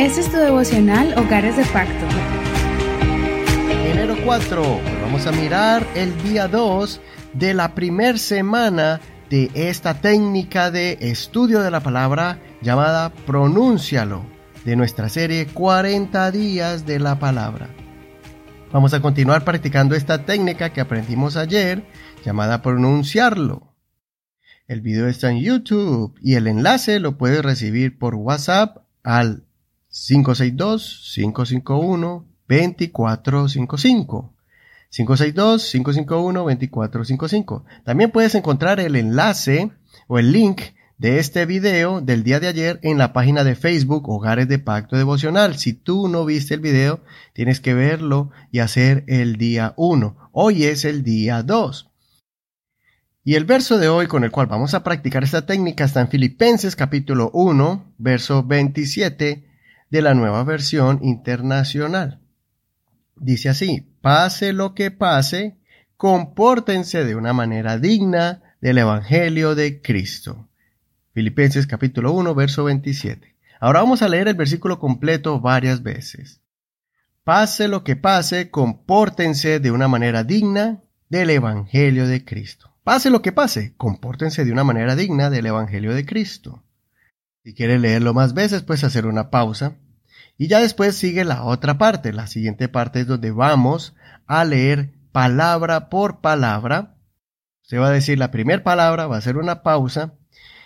Es tu devocional Hogares de Pacto. Enero 4, vamos a mirar el día 2 de la primer semana de esta técnica de estudio de la palabra llamada Pronúncialo, de nuestra serie 40 días de la palabra. Vamos a continuar practicando esta técnica que aprendimos ayer llamada pronunciarlo. El video está en YouTube y el enlace lo puedes recibir por WhatsApp al 562-551-2455. 562-551-2455. También puedes encontrar el enlace o el link de este video del día de ayer en la página de Facebook Hogares de Pacto Devocional. Si tú no viste el video, tienes que verlo y hacer el día 1. Hoy es el día 2. Y el verso de hoy con el cual vamos a practicar esta técnica está en Filipenses capítulo 1, verso 27 de la nueva versión internacional. Dice así, pase lo que pase, compórtense de una manera digna del Evangelio de Cristo. Filipenses capítulo 1, verso 27. Ahora vamos a leer el versículo completo varias veces. Pase lo que pase, compórtense de una manera digna del Evangelio de Cristo. Pase lo que pase, compórtense de una manera digna del Evangelio de Cristo. Si quieres leerlo más veces, puedes hacer una pausa. Y ya después sigue la otra parte. La siguiente parte es donde vamos a leer palabra por palabra. Usted va a decir la primera palabra, va a hacer una pausa.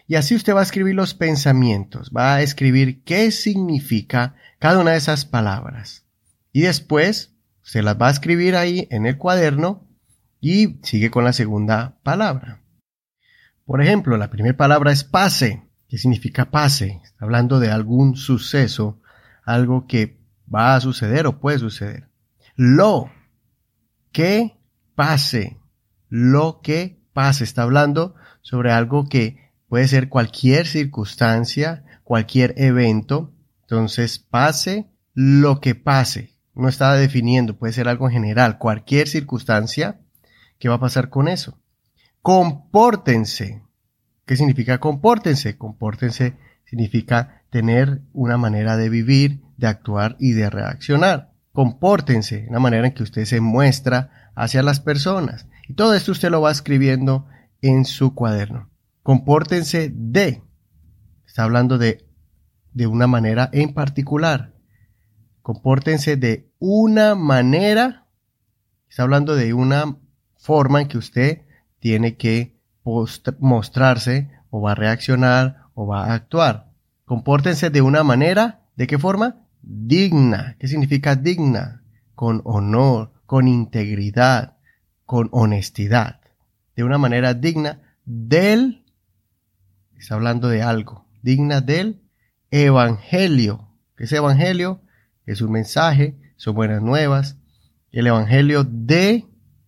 Y así usted va a escribir los pensamientos. Va a escribir qué significa cada una de esas palabras. Y después se las va a escribir ahí en el cuaderno y sigue con la segunda palabra. Por ejemplo, la primera palabra es pase. ¿Qué significa pase? Está hablando de algún suceso, algo que va a suceder o puede suceder. Lo que pase. Lo que pase. Está hablando sobre algo que puede ser cualquier circunstancia, cualquier evento. Entonces, pase lo que pase. No está definiendo, puede ser algo en general, cualquier circunstancia ¿Qué va a pasar con eso? Compórtense. ¿Qué significa compórtense? Compórtense significa tener una manera de vivir, de actuar y de reaccionar. Compórtense, una manera en que usted se muestra hacia las personas. Y todo esto usted lo va escribiendo en su cuaderno. Compórtense de. Está hablando de, de una manera en particular. Compórtense de una manera. Está hablando de una forma en que usted tiene que mostrarse o va a reaccionar o va a actuar. Compórtense de una manera, ¿de qué forma? Digna. ¿Qué significa digna? Con honor, con integridad, con honestidad. De una manera digna del, está hablando de algo, digna del evangelio. ¿Qué es evangelio? Es un mensaje, son buenas nuevas. El evangelio de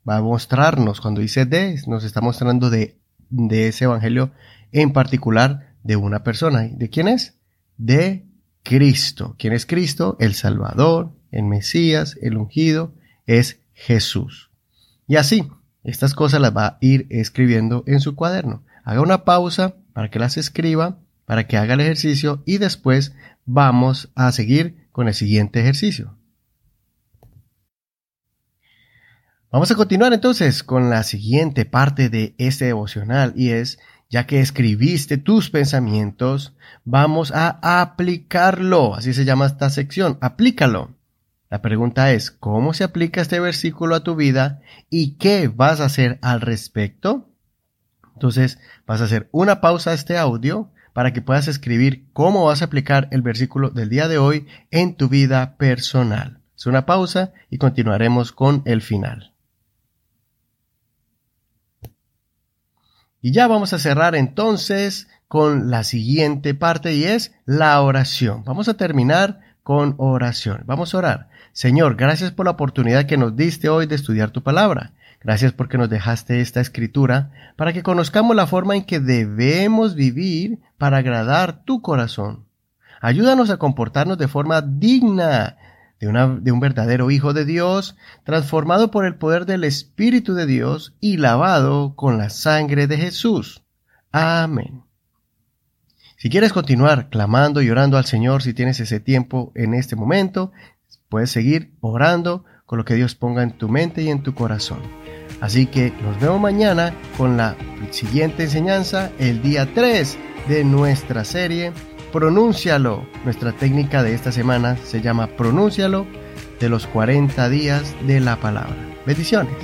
va a mostrarnos, cuando dice de, nos está mostrando de, de ese evangelio en particular de una persona. ¿De quién es? De Cristo. ¿Quién es Cristo? El Salvador, el Mesías, el ungido, es Jesús. Y así, estas cosas las va a ir escribiendo en su cuaderno. Haga una pausa para que las escriba, para que haga el ejercicio y después vamos a seguir con el siguiente ejercicio. Vamos a continuar entonces con la siguiente parte de este devocional y es, ya que escribiste tus pensamientos, vamos a aplicarlo. Así se llama esta sección, aplícalo. La pregunta es, ¿cómo se aplica este versículo a tu vida y qué vas a hacer al respecto? Entonces, vas a hacer una pausa a este audio para que puedas escribir cómo vas a aplicar el versículo del día de hoy en tu vida personal. Es una pausa y continuaremos con el final. Y ya vamos a cerrar entonces con la siguiente parte y es la oración. Vamos a terminar con oración. Vamos a orar. Señor, gracias por la oportunidad que nos diste hoy de estudiar tu palabra. Gracias porque nos dejaste esta escritura para que conozcamos la forma en que debemos vivir para agradar tu corazón. Ayúdanos a comportarnos de forma digna de, un verdadero Hijo de Dios, transformado por el poder del Espíritu de Dios y lavado con la sangre de Jesús. Amén. Si quieres continuar clamando y orando al Señor, si tienes ese tiempo en este momento, puedes seguir orando con lo que Dios ponga en tu mente y en tu corazón. Así que nos vemos mañana con la siguiente enseñanza, el día 3 de nuestra serie. Pronúncialo. Nuestra técnica de esta semana se llama Pronúncialo de los 40 días de la palabra. Bendiciones.